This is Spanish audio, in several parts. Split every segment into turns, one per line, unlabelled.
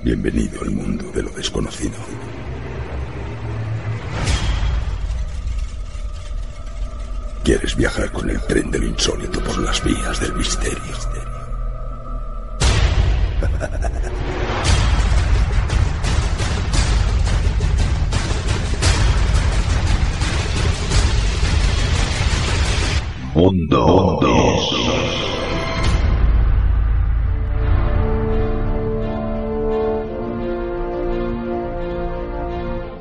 Bienvenido al mundo de lo desconocido. ¿Quieres viajar con el tren de lo insólito por las vías del misterio? Mundo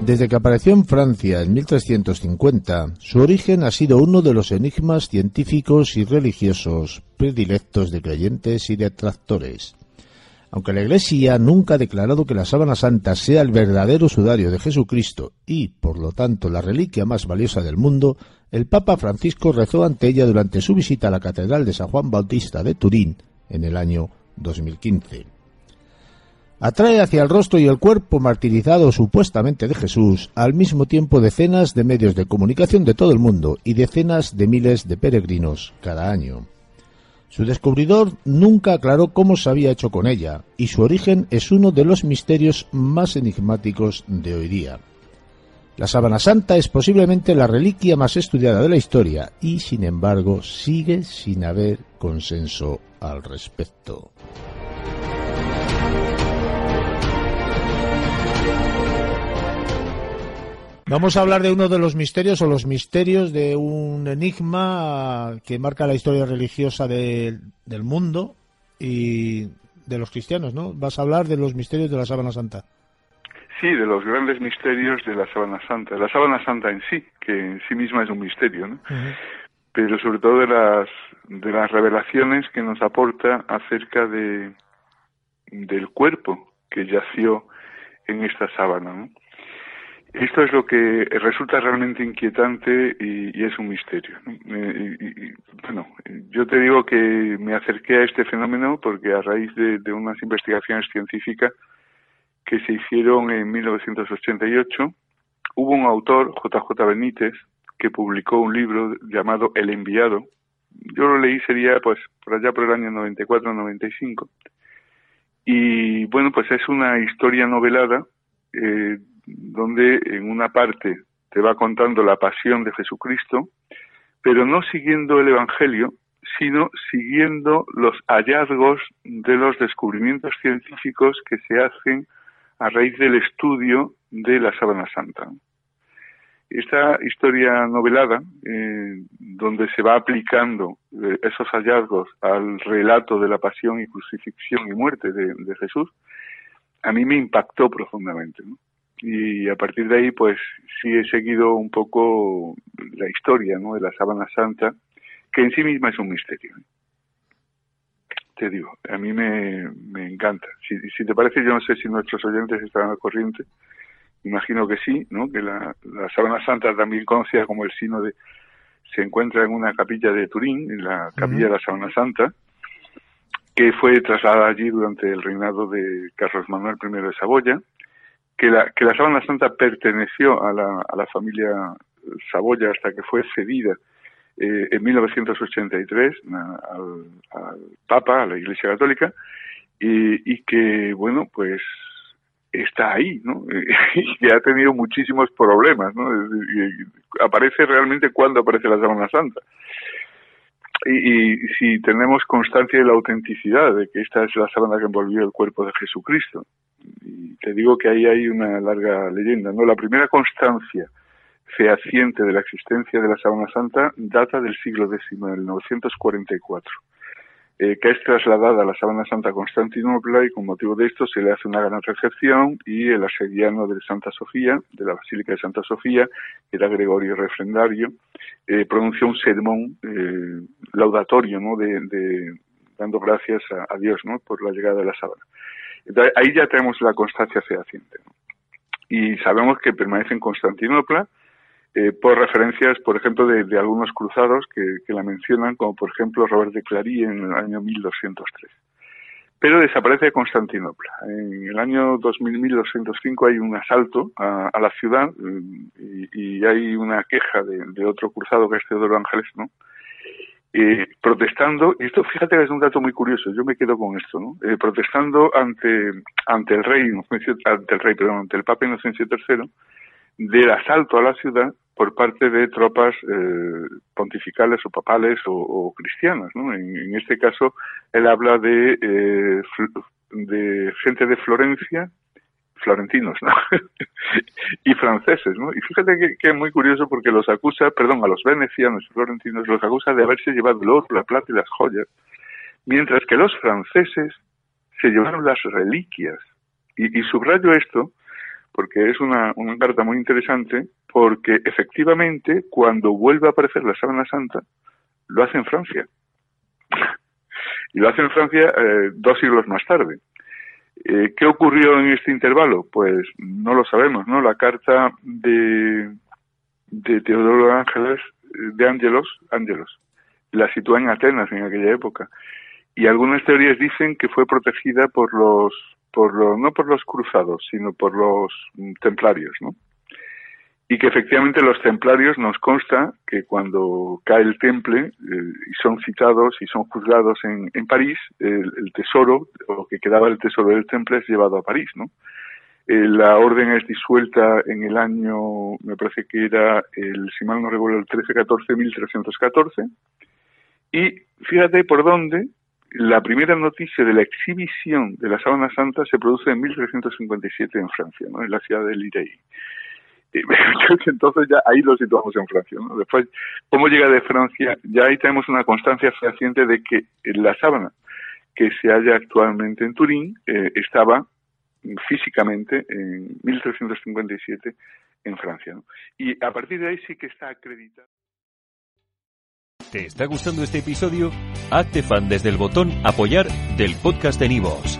Desde que apareció en Francia en 1350, su origen ha sido uno de los enigmas científicos y religiosos predilectos de creyentes y detractores. Aunque la Iglesia nunca ha declarado que la sábana santa sea el verdadero sudario de Jesucristo y, por lo tanto, la reliquia más valiosa del mundo, el Papa Francisco rezó ante ella durante su visita a la Catedral de San Juan Bautista de Turín en el año 2015. Atrae hacia el rostro y el cuerpo martirizado supuestamente de Jesús al mismo tiempo decenas de medios de comunicación de todo el mundo y decenas de miles de peregrinos cada año. Su descubridor nunca aclaró cómo se había hecho con ella, y su origen es uno de los misterios más enigmáticos de hoy día. La sábana santa es posiblemente la reliquia más estudiada de la historia y, sin embargo, sigue sin haber consenso al respecto. Vamos a hablar de uno de los misterios o los misterios de un enigma que marca la historia religiosa del mundo y de los cristianos, ¿no? Vas a hablar de los misterios de la sábana santa.
Sí, de los grandes misterios de la sábana santa. La sábana santa en sí, que en sí misma es un misterio, ¿no? Pero sobre todo de las, de las revelaciones que nos aporta acerca de, del cuerpo que yació en esta sábana, ¿no? Esto es lo que resulta realmente inquietante y, es un misterio. Eh, bueno, yo te digo que me acerqué a este fenómeno porque a raíz de, de unas investigaciones científicas que se hicieron en 1988. Hubo un autor, JJ Benítez, que publicó un libro llamado El enviado. Yo lo leí sería pues por allá por el año 94-95. Y bueno, pues es una historia novelada eh, donde en una parte te va contando la pasión de Jesucristo, pero no siguiendo el Evangelio, sino siguiendo los hallazgos de los descubrimientos científicos que se hacen a raíz del estudio de la sábana santa. Esta historia novelada, eh, donde se va aplicando eh, esos hallazgos al relato de la pasión y crucifixión y muerte de, Jesús, a mí me impactó profundamente. Y a partir de ahí, pues sí he seguido un poco la historia ¿no? de la sábana santa, que en sí misma es un misterio te digo, a mí me, encanta. Si, si, te parece, yo no sé si nuestros oyentes están al corriente, imagino que sí, ¿no? Que la, la Sábana Santa, también conocida como el Sino de, se encuentra en una capilla de Turín, en la capilla de la Sábana Santa, que fue trasladada allí durante el reinado de Carlos Manuel I de Saboya, que la, que la Sábana Santa perteneció a la, a la familia Saboya hasta que fue cedida eh, en 1983 al, al, Papa, a la Iglesia Católica, y, y que, bueno, pues está ahí, ¿no? y que ha tenido muchísimos problemas, ¿no? aparece realmente cuando aparece la Sábana Santa. Y, y, si tenemos constancia de la autenticidad de que esta es la sábana que envolvió el cuerpo de Jesucristo. Te digo que ahí hay una larga leyenda, ¿no? La primera constancia fehaciente de la existencia de la Sábana Santa data del siglo X, del 944, eh, que es trasladada a la Sábana Santa a Constantinopla y con motivo de esto se le hace una gran recepción y el asediano de Santa Sofía, de la Basílica de Santa Sofía, que era Gregorio Refrendario, eh, pronunció un sermón eh, laudatorio, ¿no? De, dando gracias a, Dios. Por la llegada de la sábana. Ahí ya tenemos la constancia fehaciente. Y sabemos que permanece en Constantinopla, eh, por referencias, por ejemplo, de, algunos cruzados que, la mencionan, como por ejemplo Robert de Clary en el año 1203. Pero desaparece de Constantinopla. En el año 2000, 1205 hay un asalto a, la ciudad y, hay una queja de, otro cruzado que es Teodoro Ángeles, ¿no? Eh, protestando, y esto fíjate que es un dato muy curioso, yo me quedo con esto, ¿no? Eh, protestando ante, ante el rey, ante el rey, perdón, ante el Papa Inocencio III, del asalto a la ciudad por parte de tropas eh, pontificales o papales o, cristianas, ¿no? En, este caso, él habla de, eh, de gente de Florencia florentinos, ¿no? y franceses, ¿no? Y fíjate que, es muy curioso porque los acusa, perdón, a los venecianos y florentinos los acusa de haberse llevado el oro, la plata y las joyas, mientras que los franceses se llevaron las reliquias. Y, subrayo esto porque es una, una carta muy interesante, porque efectivamente cuando vuelve a aparecer la sábana santa, lo hace en Francia. y lo hace en Francia eh, dos siglos más tarde. Eh, ¿Qué ocurrió en este intervalo? Pues no lo sabemos, ¿no? La carta de, de Teodoro Ángeles, de Ángelos, Ángelos, la sitúa en Atenas en aquella época. Y algunas teorías dicen que fue protegida por los, por los, no por los cruzados, sino por los templarios, ¿no? Y que efectivamente los templarios nos consta que cuando cae el temple eh, y son citados y son juzgados en, en París, el, tesoro, o que quedaba del tesoro del temple es llevado a París, ¿no? Eh, la orden es disuelta en el año, me parece que era el, si mal no recuerdo, el 1314, 1314. Y fíjate por dónde la primera noticia de la exhibición de la sábana santa se produce en 1357 en Francia, ¿no? en la ciudad de Lirey. entonces ya ahí lo situamos en Francia. ¿no? Después, ¿cómo llega de Francia? Ya ahí tenemos una constancia fehaciente de que la sábana que se halla actualmente en Turín eh, estaba físicamente en 1357 en Francia. ¿no? Y a partir de ahí sí que está acreditado.
¿Te está gustando este episodio? Hazte fan desde el botón apoyar del podcast de Nivos.